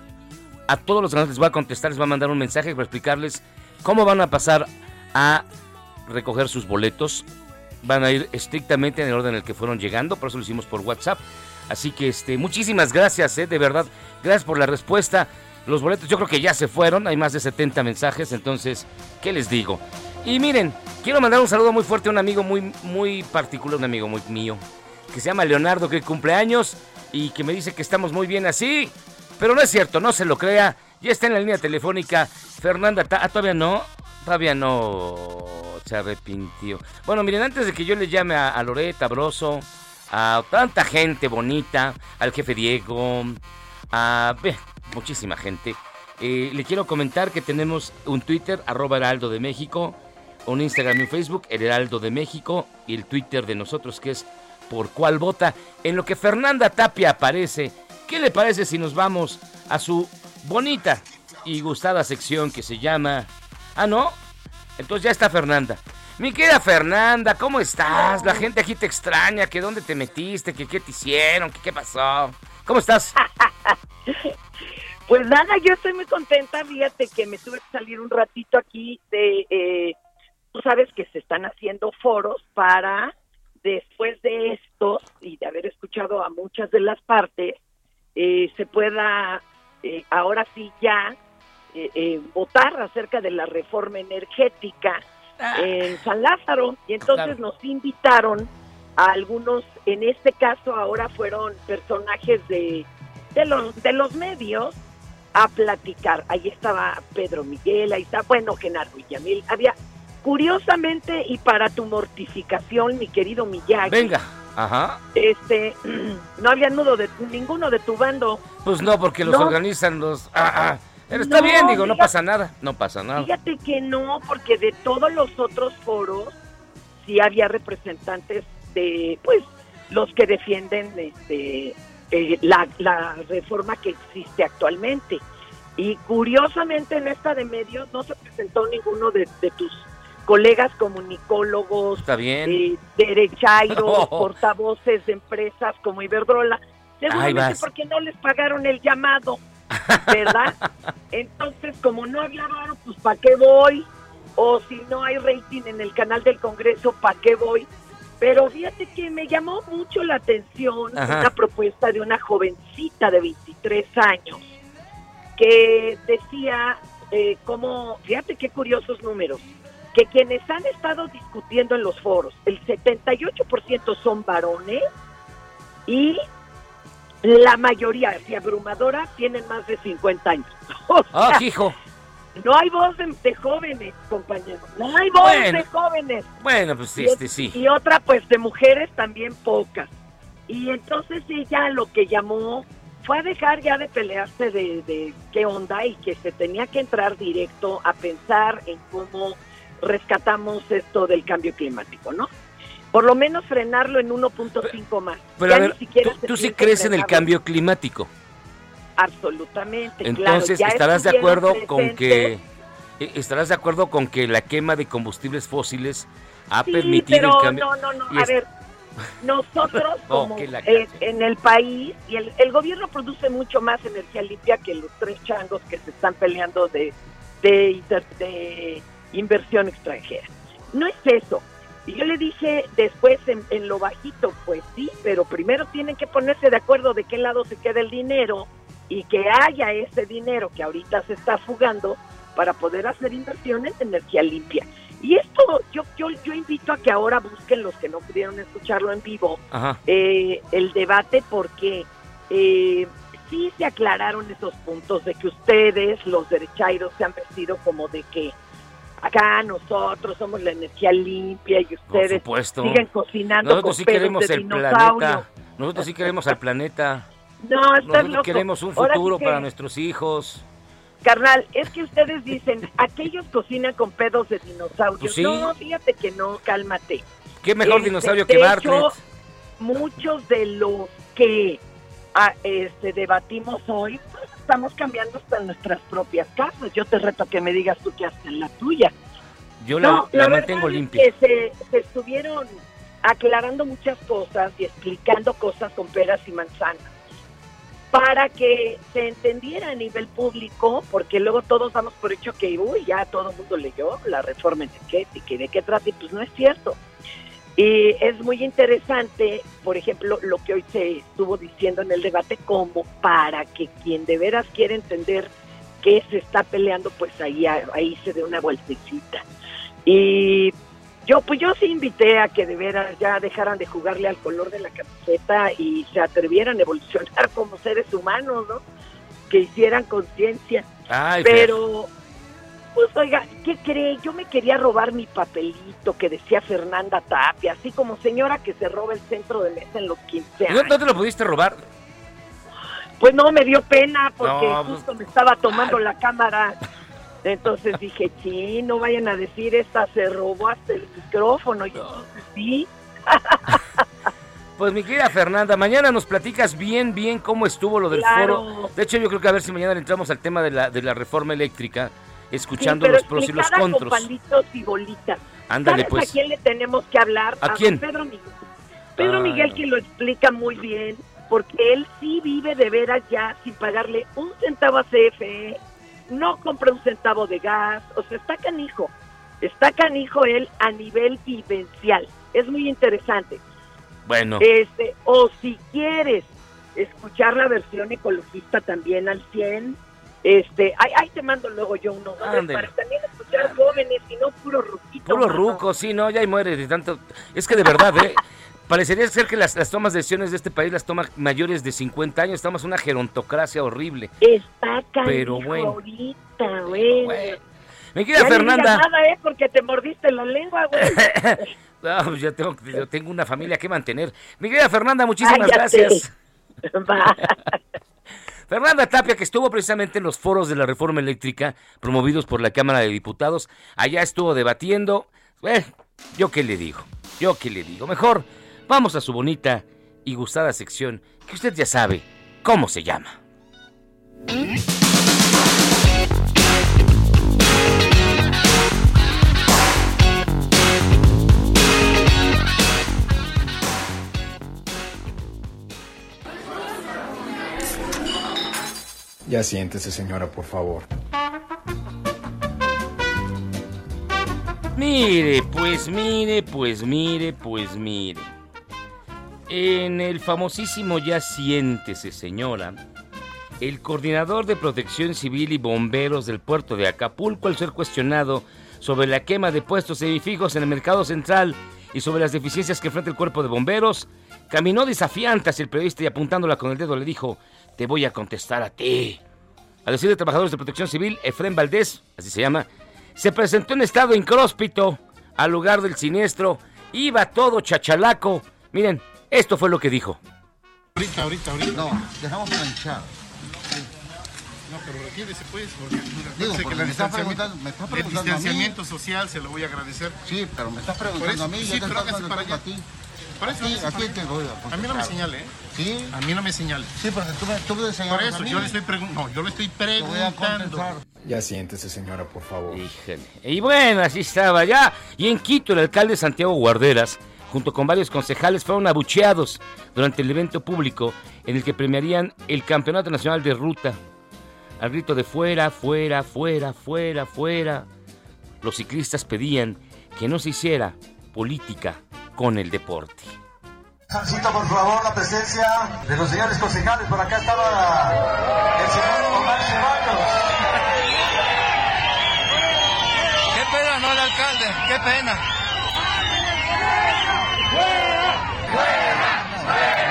Speaker 3: A todos los ganadores les voy a contestar, les voy a mandar un mensaje para explicarles cómo van a pasar a recoger sus boletos. Van a ir estrictamente en el orden en el que fueron llegando, por eso lo hicimos por WhatsApp. Así que este, muchísimas gracias, eh, de verdad. Gracias por la respuesta. Los boletos yo creo que ya se fueron, hay más de 70 mensajes, entonces, ¿qué les digo? Y miren, quiero mandar un saludo muy fuerte a un amigo muy, muy particular, un amigo muy mío, que se llama Leonardo, que cumple años y que me dice que estamos muy bien así. Pero no es cierto, no se lo crea. Ya está en la línea telefónica Fernanda. Ah, todavía no, todavía no se arrepintió. Bueno, miren, antes de que yo le llame a, a Loreta, Broso, a tanta gente bonita, al jefe Diego, a muchísima gente. Eh, le quiero comentar que tenemos un Twitter, arroba Heraldo de México, un Instagram y un Facebook, el Heraldo de México, y el Twitter de nosotros que es por cuál vota. En lo que Fernanda Tapia aparece, ¿qué le parece si nos vamos a su bonita y gustada sección que se llama... Ah, no, entonces ya está Fernanda. Mi querida Fernanda, ¿cómo estás? La gente aquí te extraña, que dónde te metiste, que qué te hicieron, que qué pasó. ¿Cómo estás?
Speaker 14: Pues nada, yo estoy muy contenta, fíjate que me tuve que salir un ratito aquí de, eh, tú sabes que se están haciendo foros para, después de estos y de haber escuchado a muchas de las partes, eh, se pueda eh, ahora sí ya eh, eh, votar acerca de la reforma energética en San Lázaro. Y entonces
Speaker 15: Claro.
Speaker 14: nos invitaron a algunos, en este caso ahora fueron personajes de, de, los, de los medios a platicar. Ahí estaba Pedro Miguel, ahí está, bueno, Genaro Villamil. Había, curiosamente, y para tu mortificación, mi querido Miyagi,
Speaker 3: Venga. Ajá.
Speaker 14: este, no había nudo de ninguno de tu bando.
Speaker 3: Pues no, porque los
Speaker 14: No.
Speaker 3: organizan los... ah, ah, Pero está
Speaker 14: No,
Speaker 3: bien, digo, no
Speaker 14: fíjate-
Speaker 3: pasa nada, no pasa nada.
Speaker 14: Fíjate que no, porque de todos los otros foros sí había representantes de, pues, los que defienden este, eh, la, la reforma que existe actualmente. Y curiosamente en esta de medios no se presentó ninguno de, de tus colegas comunicólogos,
Speaker 3: Está bien.
Speaker 14: eh, derechairos,
Speaker 3: Oh.
Speaker 14: portavoces de empresas como Iberdrola, seguramente porque no les pagaron el llamado, ¿verdad? Entonces, como no hablaron, pues ¿para qué voy? O si no hay rating en el canal del Congreso, ¿para qué voy? Pero fíjate que me llamó mucho la atención
Speaker 15: Ajá.
Speaker 14: una propuesta de una jovencita de 23 años que decía eh, como, fíjate qué curiosos números, que quienes han estado discutiendo en los foros, el 78% son varones y la mayoría, así abrumadora, tienen más de 50 años. O
Speaker 3: Ah, hijo.
Speaker 14: No hay voz de, de jóvenes, compañeros. No hay voz
Speaker 3: Bueno.
Speaker 14: de jóvenes.
Speaker 3: Bueno, pues
Speaker 14: Y-
Speaker 3: este sí.
Speaker 14: Y otra, pues, de mujeres también pocas. Y entonces ella lo que llamó fue a dejar ya de pelearse de, de qué onda y que se tenía que entrar directo a pensar en cómo rescatamos esto del cambio climático, ¿no? Por lo menos frenarlo en 1.5 más.
Speaker 3: Pero
Speaker 14: Ya
Speaker 3: a
Speaker 14: ni
Speaker 3: ver,
Speaker 14: siquiera
Speaker 3: tú, sí crees en el cambio climático.
Speaker 14: Absolutamente. claro.
Speaker 3: Entonces,
Speaker 14: Ya
Speaker 3: ¿estarás de acuerdo con que eh, estarás de acuerdo con que la quema de combustibles fósiles ha
Speaker 14: Sí,
Speaker 3: permitido
Speaker 14: pero
Speaker 3: el cambio?
Speaker 14: no, no, no. A
Speaker 3: es-
Speaker 14: ver, nosotros como eh, en el país y el, el gobierno produce mucho más energía limpia que los tres changos que se están peleando de de inversión extranjera. No es eso. Y yo le dije después en, en lo bajito, pues sí, pero primero tienen que ponerse de acuerdo de qué lado se queda el dinero y que haya ese dinero que ahorita se está fugando para poder hacer inversiones en energía limpia. Y esto yo, yo, yo invito a que ahora busquen los que no pudieron escucharlo en vivo, eh, el debate porque eh, sí se aclararon esos puntos de que ustedes, los derechairos, se han vestido como de que acá nosotros somos la energía limpia y ustedes siguen cocinando
Speaker 3: Nosotros
Speaker 14: con
Speaker 3: sí queremos
Speaker 14: de
Speaker 3: el
Speaker 14: dinosaurio.
Speaker 3: planeta. Nosotros sí queremos al planeta.
Speaker 14: No,
Speaker 3: Nosotros
Speaker 14: loco.
Speaker 3: queremos un
Speaker 14: sí
Speaker 3: futuro
Speaker 14: que-
Speaker 3: para nuestros hijos.
Speaker 14: Carnal, es que ustedes dicen, aquellos cocinan con pedos de dinosaurios.
Speaker 3: Pues sí.
Speaker 14: No, fíjate que no, cálmate.
Speaker 3: ¿Qué mejor
Speaker 14: Este,
Speaker 3: dinosaurio que
Speaker 14: hecho,
Speaker 3: Bartlett?
Speaker 14: muchos de los que ah, este, debatimos hoy, estamos cambiando hasta nuestras propias casas. Yo te reto a que me digas tú qué haces en la tuya.
Speaker 3: Yo la,
Speaker 14: No,
Speaker 3: la
Speaker 14: la
Speaker 3: mantengo
Speaker 14: es
Speaker 3: limpia.
Speaker 14: que se, se estuvieron aclarando muchas cosas y explicando cosas con peras y manzanas para que se entendiera a nivel público, porque luego todos damos por hecho que, uy, ya todo el mundo leyó la reforma energética y de qué trata, y pues no es cierto. Y es muy interesante, por ejemplo, lo que hoy se estuvo diciendo en el debate, como para que quien de veras quiere entender qué se está peleando, pues ahí, ahí se dé una vueltecita. Y yo, pues yo sí invité a que de veras ya dejaran de jugarle al color de la camiseta y se atrevieran a evolucionar como seres humanos, ¿no? Que hicieran conciencia.
Speaker 3: Ay, Fer.
Speaker 14: Pero, pues oiga, ¿qué cree? Yo me quería robar mi papelito que decía Fernanda Tapia, así como señora que se roba el centro de mesa en los 15
Speaker 3: ¿No,
Speaker 14: años.
Speaker 3: no te lo pudiste robar?
Speaker 14: Pues no, me dio pena porque
Speaker 3: No, pues-
Speaker 14: justo me estaba tomando la cámara. Entonces dije, sí, no vayan a decir, esta se robó hasta el micrófono. Y entonces sí.
Speaker 3: Pues mi querida Fernanda, mañana nos platicas bien, bien cómo estuvo lo del
Speaker 14: Claro.
Speaker 3: foro. De hecho, yo creo que a ver si mañana le entramos al tema de la, de la reforma eléctrica, escuchando
Speaker 14: Sí, pero
Speaker 3: los pros y los contras.
Speaker 14: con palitos y bolitas.
Speaker 3: Ándale,
Speaker 14: ¿Sabes
Speaker 3: pues.
Speaker 14: a quién le tenemos que hablar?
Speaker 3: ¿A
Speaker 14: don
Speaker 3: quién?
Speaker 14: Pedro Miguel. Pedro
Speaker 3: Ah,
Speaker 14: Miguel
Speaker 3: no.
Speaker 14: que lo explica muy bien, porque él sí vive de veras ya sin pagarle un centavo a CFE, no compra un centavo de gas, o sea, está canijo. Está canijo él a nivel vivencial. Es muy interesante.
Speaker 3: Bueno,
Speaker 14: Este, o si quieres escuchar la versión ecologista también al 100, este, ahí, ahí te mando luego yo
Speaker 3: Ándele.
Speaker 14: para también escuchar jóvenes y no puro ruquito.
Speaker 3: puro
Speaker 14: mano.
Speaker 3: ruco, sí, no, ya ahí muere de tanto. Es que de verdad, ¿eh? Parecería ser que las, las tomas de decisiones de este país las toman mayores de 50 años. Estamos en una gerontocracia horrible.
Speaker 14: Está
Speaker 3: Pero bueno.
Speaker 14: ahorita, güey.
Speaker 3: Mi querida
Speaker 14: Ya
Speaker 3: Fernanda.
Speaker 14: digas nada, ¿eh? Porque te mordiste la lengua, güey.
Speaker 3: No, pues yo tengo, yo tengo una familia que mantener. Mi querida Fernanda, muchísimas
Speaker 14: Cállate.
Speaker 3: gracias.
Speaker 14: Va.
Speaker 3: Fernanda Tapia, que estuvo precisamente en los foros de la reforma eléctrica promovidos por la Cámara de Diputados, allá estuvo debatiendo. Eh, yo qué le digo, yo qué le digo. Mejor vamos a su bonita y gustada sección, que usted ya sabe cómo se llama.
Speaker 15: Ya siéntese, señora, por favor.
Speaker 3: Mire, pues mire, pues mire, pues mire. En el famosísimo Ya siéntese, señora, el coordinador de protección civil y bomberos del puerto de Acapulco, al ser cuestionado sobre la quema de puestos semifijos en el mercado central y sobre las deficiencias que enfrenta el cuerpo de bomberos, caminó desafiante hacia el periodista y apuntándola con el dedo le dijo, te voy a contestar a ti. A decir de trabajadores de protección civil, Efren Valdés, así se llama, se presentó en estado incróspito al lugar del siniestro, iba todo chachalaco. Miren, esto fue lo que dijo.
Speaker 16: Ahorita, ahorita, ahorita.
Speaker 17: No, dejamos planchar.
Speaker 16: No, pero retírese pues, porque mira,
Speaker 17: Digo, porque
Speaker 16: que
Speaker 17: me está preguntando- me está
Speaker 16: el
Speaker 17: preguntando a mí.
Speaker 16: distanciamiento social se lo voy a agradecer.
Speaker 17: Sí, pero me estás preguntando
Speaker 16: eso-
Speaker 17: a mí, yo
Speaker 16: sí,
Speaker 17: te
Speaker 16: pero
Speaker 17: estoy
Speaker 16: hágase para
Speaker 17: a ti.
Speaker 16: Por eso
Speaker 17: a ti, a te voy a
Speaker 16: A mí no me señale, ¿eh?
Speaker 17: ¿Sí?
Speaker 16: A mí no me señale.
Speaker 17: Sí, porque tú me, tú me
Speaker 16: Por
Speaker 17: a
Speaker 16: eso,
Speaker 17: mí.
Speaker 16: yo le estoy preguntando. No, yo le estoy preguntando.
Speaker 15: Ya siéntese, señora, por favor.
Speaker 3: Híjole. Y bueno, así estaba ya. Y en Quito, el alcalde Santiago Guarderas, junto con varios concejales, fueron abucheados durante el evento público en el que premiarían el Campeonato Nacional de Ruta. Al grito de fuera, fuera, fuera, fuera, fuera, los ciclistas pedían que no se hiciera política con el deporte.
Speaker 18: Solicito por favor la presencia de los señores concejales. Por acá estaba el señor Omar Ceballos.
Speaker 19: Qué pena, no el alcalde, qué pena.
Speaker 18: Bueno,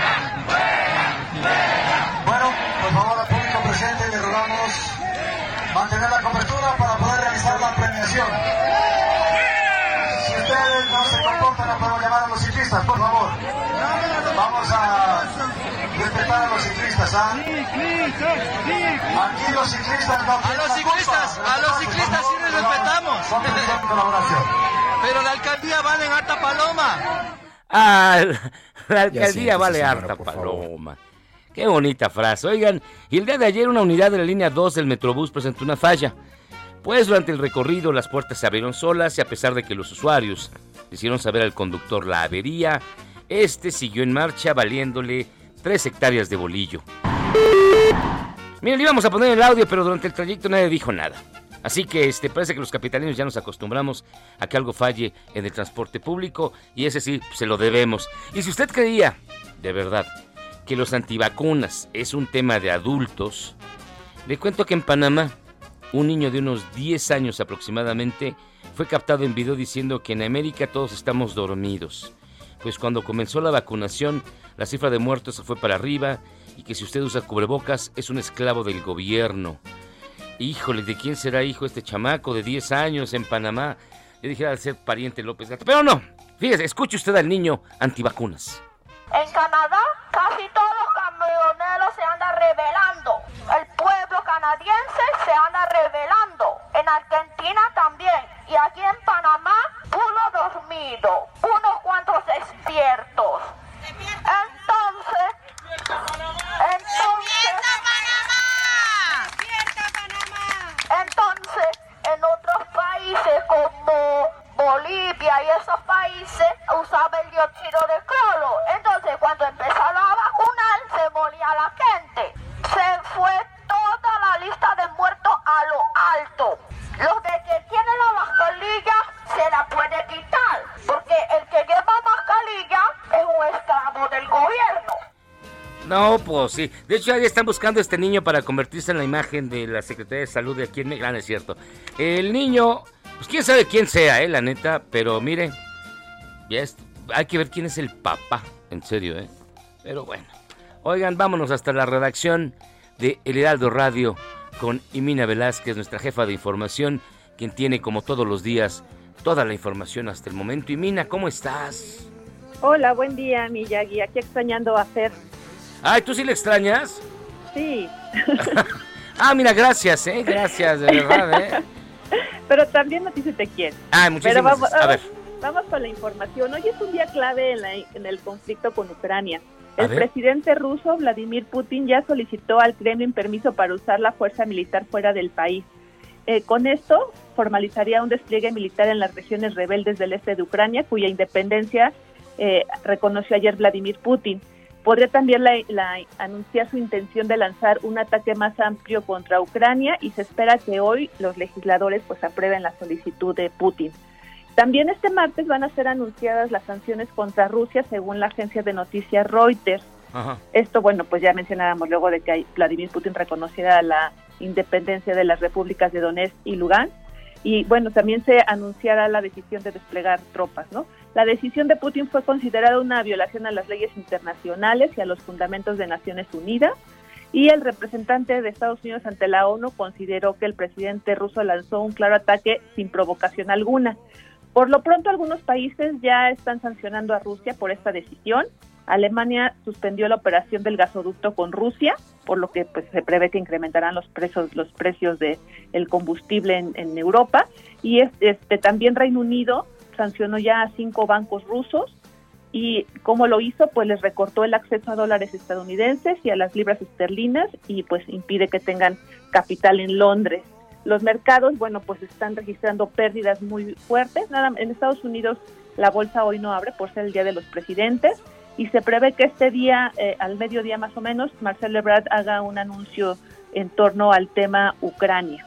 Speaker 18: respetar a los ciclistas, ¿ah? Aquí los ciclistas no
Speaker 19: A los ciclistas, a los ciclistas sí les respetamos. Pero la alcaldía vale en alta paloma.
Speaker 3: Ah, la alcaldía vale
Speaker 19: señora,
Speaker 3: harta
Speaker 19: favor.
Speaker 3: paloma. Qué bonita frase. Oigan, y el día de ayer una unidad de la línea 2 del Metrobús presentó una falla. Pues durante el recorrido las puertas se abrieron solas y a pesar de que los usuarios hicieron saber al conductor la avería, este siguió en marcha valiéndole 3 hectáreas de bolillo. Miren, le íbamos a poner el audio, pero durante el trayecto nadie dijo nada. Así que este, parece que los capitalinos ya nos acostumbramos a que algo falle en el transporte público y ese sí se lo debemos. Y si usted creía, de verdad, que los antivacunas es un tema de adultos, le cuento que en Panamá un niño de unos 10 años aproximadamente fue captado en video diciendo que en América todos estamos dormidos. Pues cuando comenzó la vacunación, la cifra de muertos fue para arriba y que si usted usa cubrebocas es un esclavo del gobierno. Híjole, ¿de quién será hijo este chamaco de 10 años en Panamá? Yo dije al ser pariente López Gato. Pero no, fíjese, escuche usted al niño antivacunas.
Speaker 20: En Canadá, casi todos se andan rebelando. El pueblo canadiense se anda rebelando. En Argentina también. Y aquí en Panamá, uno dormido. Unos cuantos despiertos. Entonces. Entonces. Entonces, en otros países como Bolivia y esos países usaba el dióxido de cloro. Entonces, cuando empezaron a moría la gente. Se fue toda la lista de muertos a lo alto. Los de que tienen la mascarilla se la puede quitar, porque el que lleva mascarilla es un esclavo del gobierno.
Speaker 3: No, pues sí. De hecho, ya están buscando a este niño para convertirse en la imagen de la Secretaría de Salud de aquí en México. Ah, es cierto. El niño, pues quién sabe quién sea, eh, la neta. Pero mire, ya es- hay que ver quién es el papá. En serio, eh. Pero bueno. Oigan, vámonos hasta la redacción de El Heraldo Radio con Imina Velázquez, nuestra jefa de información, quien tiene como todos los días toda la información hasta el momento. Imina, ¿cómo estás?
Speaker 8: Hola, buen día, Miyagi. Aquí extrañando a Fer.
Speaker 3: Ay, ¿tú sí le extrañas?
Speaker 21: Sí.
Speaker 3: ah, mira, gracias, ¿eh? Gracias, de verdad, ¿eh?
Speaker 21: Pero también a ti se te quiere.
Speaker 3: Ah, muchísimas
Speaker 21: vamos,
Speaker 3: gracias. A ver.
Speaker 21: Vamos con la información. Hoy es un día clave en, la- en el conflicto con Ucrania. El presidente ruso Vladimir Putin ya solicitó al Kremlin permiso para usar la fuerza militar fuera del país. Eh, con esto formalizaría un despliegue militar en las regiones rebeldes del este de Ucrania, cuya independencia eh, reconoció ayer Vladimir Putin. Podría también la- la- anunciar su intención de lanzar un ataque más amplio contra Ucrania y se espera que hoy los legisladores pues aprueben la solicitud de Putin. También este martes van a ser anunciadas las sanciones contra Rusia según la agencia de noticias Reuters.
Speaker 3: Ajá.
Speaker 21: Esto, bueno, pues ya mencionábamos luego de que Vladimir Putin reconociera la independencia de las repúblicas de Donetsk y Lugansk. Y bueno, también se anunciará la decisión de desplegar tropas, ¿no? La decisión de Putin fue considerada una violación a las leyes internacionales y a los fundamentos de Naciones Unidas. Y el representante de Estados Unidos ante la ONU consideró que el presidente ruso lanzó un claro ataque sin provocación alguna. Por lo pronto, algunos países ya están sancionando a Rusia por esta decisión. Alemania suspendió la operación del gasoducto con Rusia, por lo que pues, se prevé que incrementarán los precios los precios de el combustible en, en Europa. Y es- este también Reino Unido sancionó ya a cinco bancos rusos y cómo lo hizo, pues les recortó el acceso a dólares estadounidenses y a las libras esterlinas y pues impide que tengan capital en Londres. Los mercados, bueno, pues están registrando pérdidas muy fuertes. Nada, en Estados Unidos la bolsa hoy no abre por ser el Día de los Presidentes y se prevé que este día, eh, al mediodía más o menos, Marcelo Ebrard haga un anuncio en torno al tema Ucrania.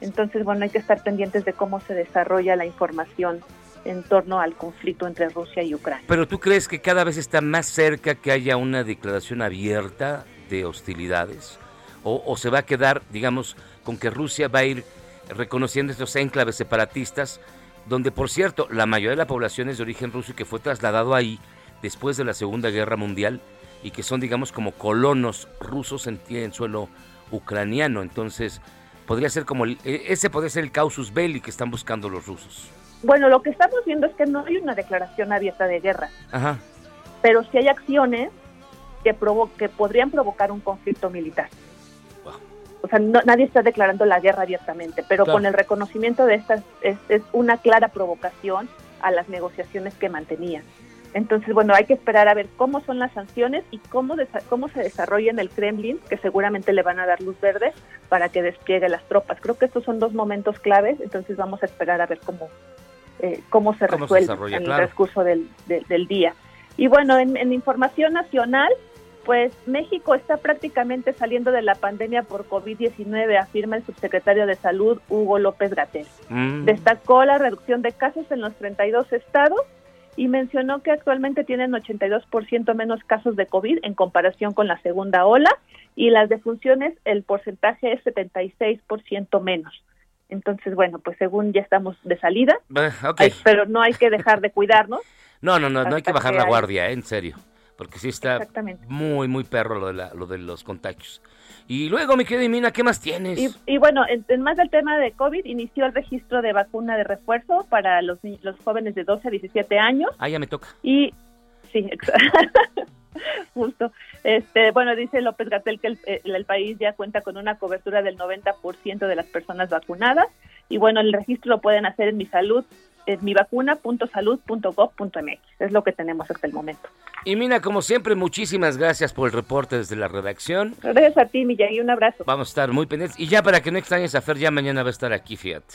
Speaker 21: Entonces, bueno, hay que estar pendientes de cómo se desarrolla la información en torno al conflicto entre Rusia y Ucrania.
Speaker 3: Pero tú crees que cada vez está más cerca que haya una declaración abierta de hostilidades? ¿O, o se va a quedar, digamos, con que Rusia va a ir reconociendo estos enclaves separatistas, donde, por cierto, la mayoría de la población es de origen ruso y que fue trasladado ahí después de la Segunda Guerra Mundial y que son, digamos, como colonos rusos en, en suelo ucraniano? Entonces, podría ser como, el- e- ese podría ser el causus belli que están buscando los rusos.
Speaker 21: Bueno, lo que estamos viendo es que no hay una declaración abierta de guerra,
Speaker 3: Ajá.
Speaker 21: pero sí hay acciones que, provo que podrían provocar un conflicto militar. O sea, no- nadie está declarando la guerra abiertamente, pero
Speaker 22: Claro.
Speaker 21: con el reconocimiento de estas es, es una clara provocación a las negociaciones que mantenían. Entonces, bueno, hay que esperar a ver cómo son las sanciones y cómo, cómo se desarrolla en el Kremlin, que seguramente le van a dar luz verde para que despliegue las tropas. Creo que estos son dos momentos claves, entonces vamos a esperar a ver cómo, eh, cómo se
Speaker 3: Cómo
Speaker 21: resuelve en
Speaker 3: claro.
Speaker 21: el transcurso del, del- del día. Y bueno, en, en información nacional, pues México está prácticamente saliendo de la pandemia por COVID-19, afirma el subsecretario de Salud, Hugo López Gatel.
Speaker 3: Mm.
Speaker 21: Destacó la reducción de casos en los 32 estados y mencionó que actualmente tienen 82% menos casos de COVID en comparación con la segunda ola y las defunciones el porcentaje es 76% menos. Entonces, bueno, pues según ya estamos de salida,
Speaker 3: ok.
Speaker 21: hay- pero no hay que dejar de cuidarnos.
Speaker 3: No, no, no, no hay que bajar
Speaker 21: que
Speaker 3: la guardia, ¿eh? en serio. Porque sí está muy, muy perro lo de, la- lo de los contagios. Y luego, mi querida Mina, ¿qué más tienes?
Speaker 21: Y, y bueno, en, en más del tema de COVID, inició el registro de vacuna de refuerzo para los, los jóvenes de 12 a 17 años.
Speaker 3: Ah, ya me toca.
Speaker 21: Y sí, justo. Este, bueno, dice López Gatel que el, el- el país ya cuenta con una cobertura del 90% de las personas vacunadas. Y bueno, el registro lo pueden hacer en mi salud, en mivacuna.salud.gov.mx. Es lo que tenemos hasta el momento.
Speaker 3: Y Mina, como siempre, muchísimas gracias por el reporte desde la redacción.
Speaker 21: Gracias a ti, Miyagi, un abrazo.
Speaker 3: Vamos a estar muy pendientes. Y ya para que no extrañes a Fer, ya mañana va a estar aquí, fíjate.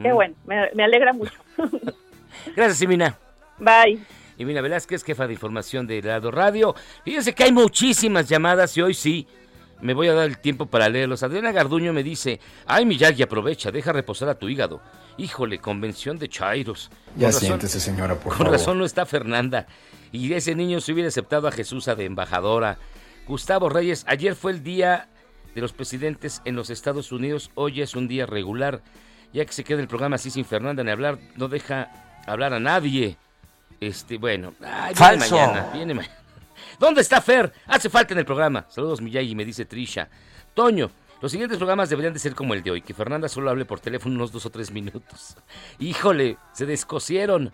Speaker 21: Qué
Speaker 3: Mm.
Speaker 21: bueno, me, me alegra mucho.
Speaker 3: Gracias, y Mina.
Speaker 21: Bye.
Speaker 3: Y Mina Velázquez, jefa de información de Lado Radio. Fíjense que hay muchísimas llamadas y hoy sí me voy a dar el tiempo para leerlos. Adriana Garduño me dice, ay Miyagi, aprovecha, deja reposar a tu hígado. Híjole, convención de Chairos.
Speaker 17: Ya
Speaker 3: Con razón-
Speaker 17: siéntese, señora, por
Speaker 3: Con
Speaker 17: favor.
Speaker 3: razón no está Fernanda. Y ese niño se hubiera aceptado a Jesús de embajadora. Gustavo Reyes, ayer fue el día de los presidentes en los Estados Unidos. Hoy es un día regular. Ya que se queda el programa así sin Fernanda ni hablar, no deja hablar a nadie. Este, bueno, ay, viene
Speaker 22: Falso.
Speaker 3: mañana, viene mañana. ¿Dónde está Fer? Hace falta en el programa. Saludos, Miyagi, me dice Trisha. Toño, los siguientes programas deberían de ser como el de hoy, que Fernanda solo hable por teléfono unos dos o tres minutos. Híjole, se descosieron.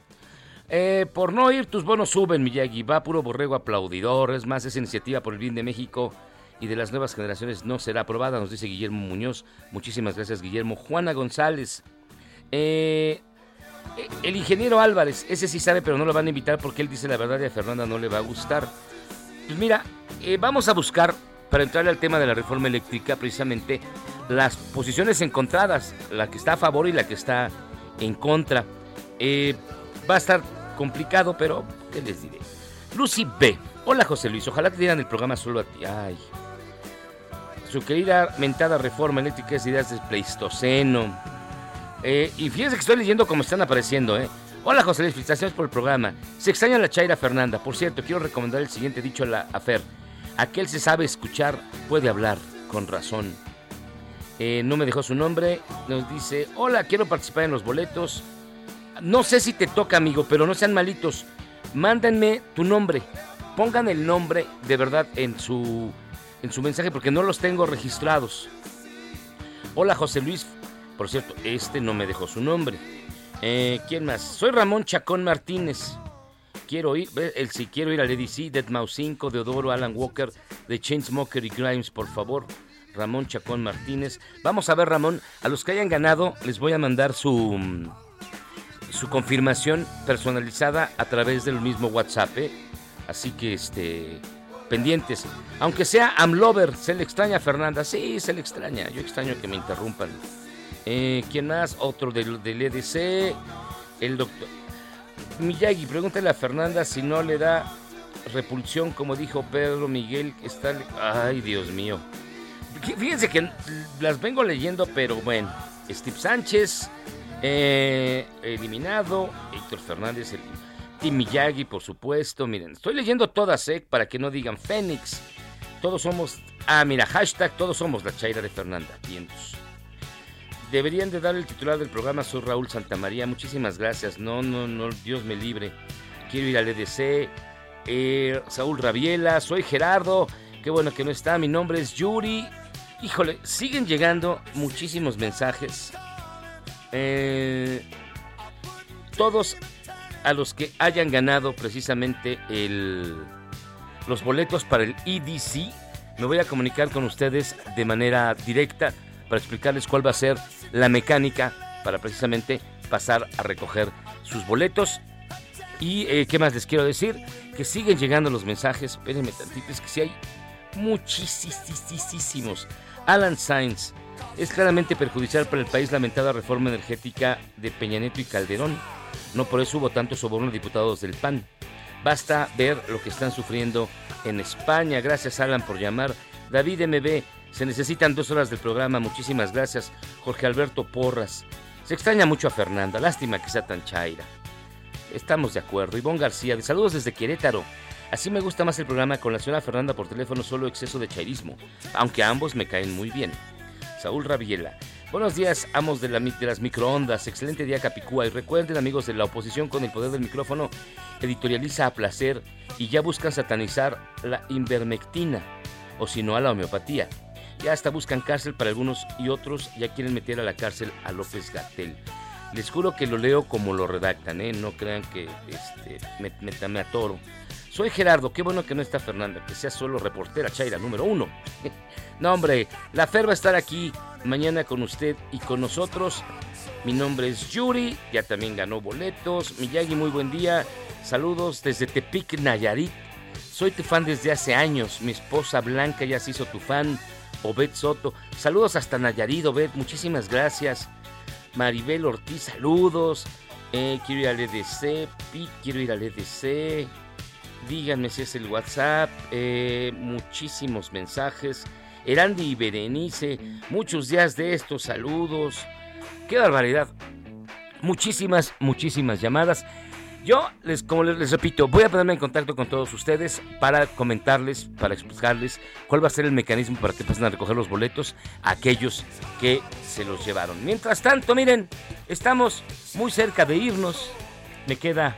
Speaker 3: Eh, por no ir, tus bonos suben, Miyagi. Va puro borrego aplaudidor. Es más, esa iniciativa por el bien de México y de las nuevas generaciones no será aprobada, nos dice Guillermo Muñoz. Muchísimas gracias, Guillermo. Juana González. Eh, eh, el ingeniero Álvarez, ese sí sabe, pero no lo van a invitar porque él dice la verdad y a Fernanda no le va a gustar. Pues mira, vamos a buscar, para entrar al tema de la reforma eléctrica, precisamente las posiciones encontradas, la que está a favor y la que está en contra. Eh, va a estar complicado, pero ¿qué les diré? Lucy B. Hola José Luis, ojalá te dieran el programa solo a ti. Ay. Su querida mentada reforma eléctrica es ideas del Pleistoceno. Eh, y fíjense que estoy leyendo como están apareciendo, ¿eh? Hola José Luis, felicitaciones por el programa. Se extraña la Chaira Fernanda. Por cierto, quiero recomendar el siguiente dicho a la Afer. Aquel se sabe escuchar, puede hablar con razón. Eh, no me dejó su nombre. Nos dice, hola, quiero participar en los boletos. No sé si te toca, amigo, pero no sean malitos. Mándenme tu nombre. Pongan el nombre de verdad en su, en su mensaje porque no los tengo registrados. Hola José Luis. Por cierto, este no me dejó su nombre. Eh, ¿Quién más? Soy Ramón Chacón Martínez. Quiero ir, el si quiero ir al EDC, Dead Mouse 5, Deodoro, Alan Walker, de Chainsmoker y Grimes, por favor. Ramón Chacón Martínez. Vamos a ver, Ramón, a los que hayan ganado les voy a mandar su, mm, su confirmación personalizada a través del mismo WhatsApp. ¿eh? Así que, este, pendientes. Aunque sea Amlover, ¿se le extraña Fernanda? Sí, se le extraña. Yo extraño que me interrumpan. Eh, ¿Quién más? Otro del, del EDC. El doctor. Miyagi, pregúntale a Fernanda si no le da repulsión, como dijo Pedro Miguel. Está... Ay, Dios mío. Fíjense que las vengo leyendo, pero bueno. Steve Sánchez, eh, eliminado. Héctor Fernández, el, Tim Miyagi, por supuesto. Miren, estoy leyendo todas, ¿eh? Para que no digan Fénix. Todos somos. Ah, mira, hashtag todos somos la chaira de Fernanda. Vientos. Deberían de dar el titular del programa, soy Raúl Santamaría. Muchísimas gracias. No, no, no, Dios me libre. Quiero ir al EDC. Eh, Saúl Rabiela, soy Gerardo. Qué bueno que no está. Mi nombre es Yuri. Híjole, siguen llegando muchísimos mensajes. Eh, todos a los que hayan ganado precisamente el, los boletos para el EDC, me voy a comunicar con ustedes de manera directa para explicarles cuál va a ser la mecánica para precisamente pasar a recoger sus boletos. Y eh, qué más les quiero decir, que siguen llegando los mensajes, espérenme tantito, es que si hay muchísimos. Alan Sainz, es claramente perjudicial para el país lamentada reforma energética de Peña Nieto y Calderón. No por eso hubo tanto soborno de diputados del PAN. Basta ver lo que están sufriendo en España. Gracias, Alan, por llamar. David MB, se necesitan dos horas del programa. Muchísimas gracias. Jorge Alberto Porras. Se extraña mucho a Fernanda. Lástima que sea tan chaira. Estamos de acuerdo. Ivonne García, de saludos desde Querétaro. Así me gusta más el programa con la señora Fernanda por teléfono, solo exceso de chairismo. Aunque ambos me caen muy bien. Saúl Rabiela. Buenos días, amos de, de, las microondas. Excelente día, Capicúa. Y recuerden, amigos de la oposición, con el poder del micrófono, editorializa a placer y ya buscan satanizar la invermectina, o si no, a la homeopatía. Ya hasta buscan cárcel para algunos y otros ya quieren meter a la cárcel a López Gatel. Les juro que lo leo como lo redactan, ¿eh? No crean que este, me, me, me atoro. Soy Gerardo, qué bueno que no está Fernanda, que sea solo reportera Chaira número uno. no, hombre, la Fer va a estar aquí mañana con usted y con nosotros. Mi nombre es Yuri, ya también ganó boletos. Miyagi, muy buen día. Saludos desde Tepic, Nayarit. Soy tu fan desde hace años. Mi esposa Blanca ya se hizo tu fan. Obed Soto. Saludos hasta Nayarit, Obed. Muchísimas gracias. Maribel Ortiz, saludos. Eh, quiero ir al EDC. Pete, quiero ir al EDC. Díganme si es el WhatsApp. Eh, muchísimos mensajes. Erandi y Berenice. Muchos días de estos saludos. Qué barbaridad. Muchísimas, muchísimas llamadas. Yo, les, como les, repito, voy a ponerme en contacto con todos ustedes para comentarles, para explicarles cuál va a ser el mecanismo para que pasen a recoger los boletos a aquellos que se los llevaron. Mientras tanto, miren, estamos muy cerca de irnos. Me queda,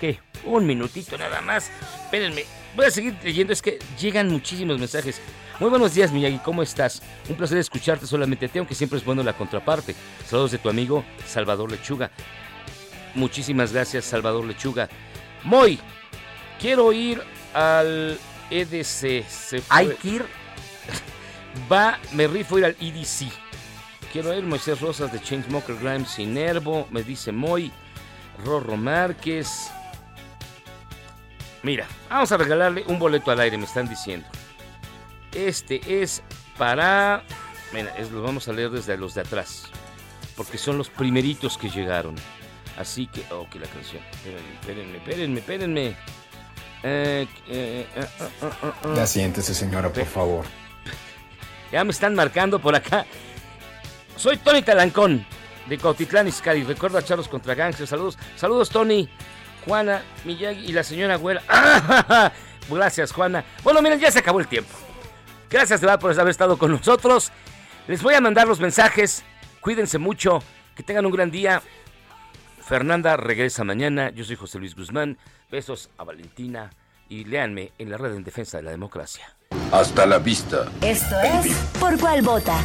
Speaker 3: ¿qué? Un minutito nada más. Espérenme, voy a seguir leyendo, es que llegan muchísimos mensajes. Muy buenos días, Miyagi, ¿cómo estás? Un placer escucharte solamente a ti, aunque siempre es bueno la contraparte. Saludos de tu amigo Salvador Lechuga. Muchísimas gracias, Salvador Lechuga. Moy, quiero ir al EDC.
Speaker 21: Hay que ir
Speaker 3: Va, me rifo ir al EDC. Quiero ir Moisés Rosas de Chainsmoker Grimes sin Nervo. Me dice Moy. Rorro Márquez. Mira, vamos a regalarle un boleto al aire, me están diciendo. Este es para. Mira, es, vamos a leer desde los de atrás. Porque son los primeritos que llegaron. Así que. Oh, que la canción. Espérenme, espérenme, espérenme, espérenme. Eh, eh, eh, ah, ah.
Speaker 15: Ya siéntese, señora, por favor.
Speaker 3: Ya me están marcando por acá. Soy Tony Talancón, de Cautitlán, Izcalli. Recuerdo a Charlos contra Gangsters. Saludos, saludos, Tony. Juana, Miyagi y la señora Güera. Gracias, Juana. Bueno, miren, ya se acabó el tiempo. Gracias de verdad por haber estado con nosotros. Les voy a mandar los mensajes. Cuídense mucho. Que tengan un gran día. Fernanda regresa mañana. Yo soy José Luis Guzmán. Besos a Valentina. Y léanme en la red en defensa de la democracia.
Speaker 9: Hasta la vista.
Speaker 1: Esto es Por Cuál Vota.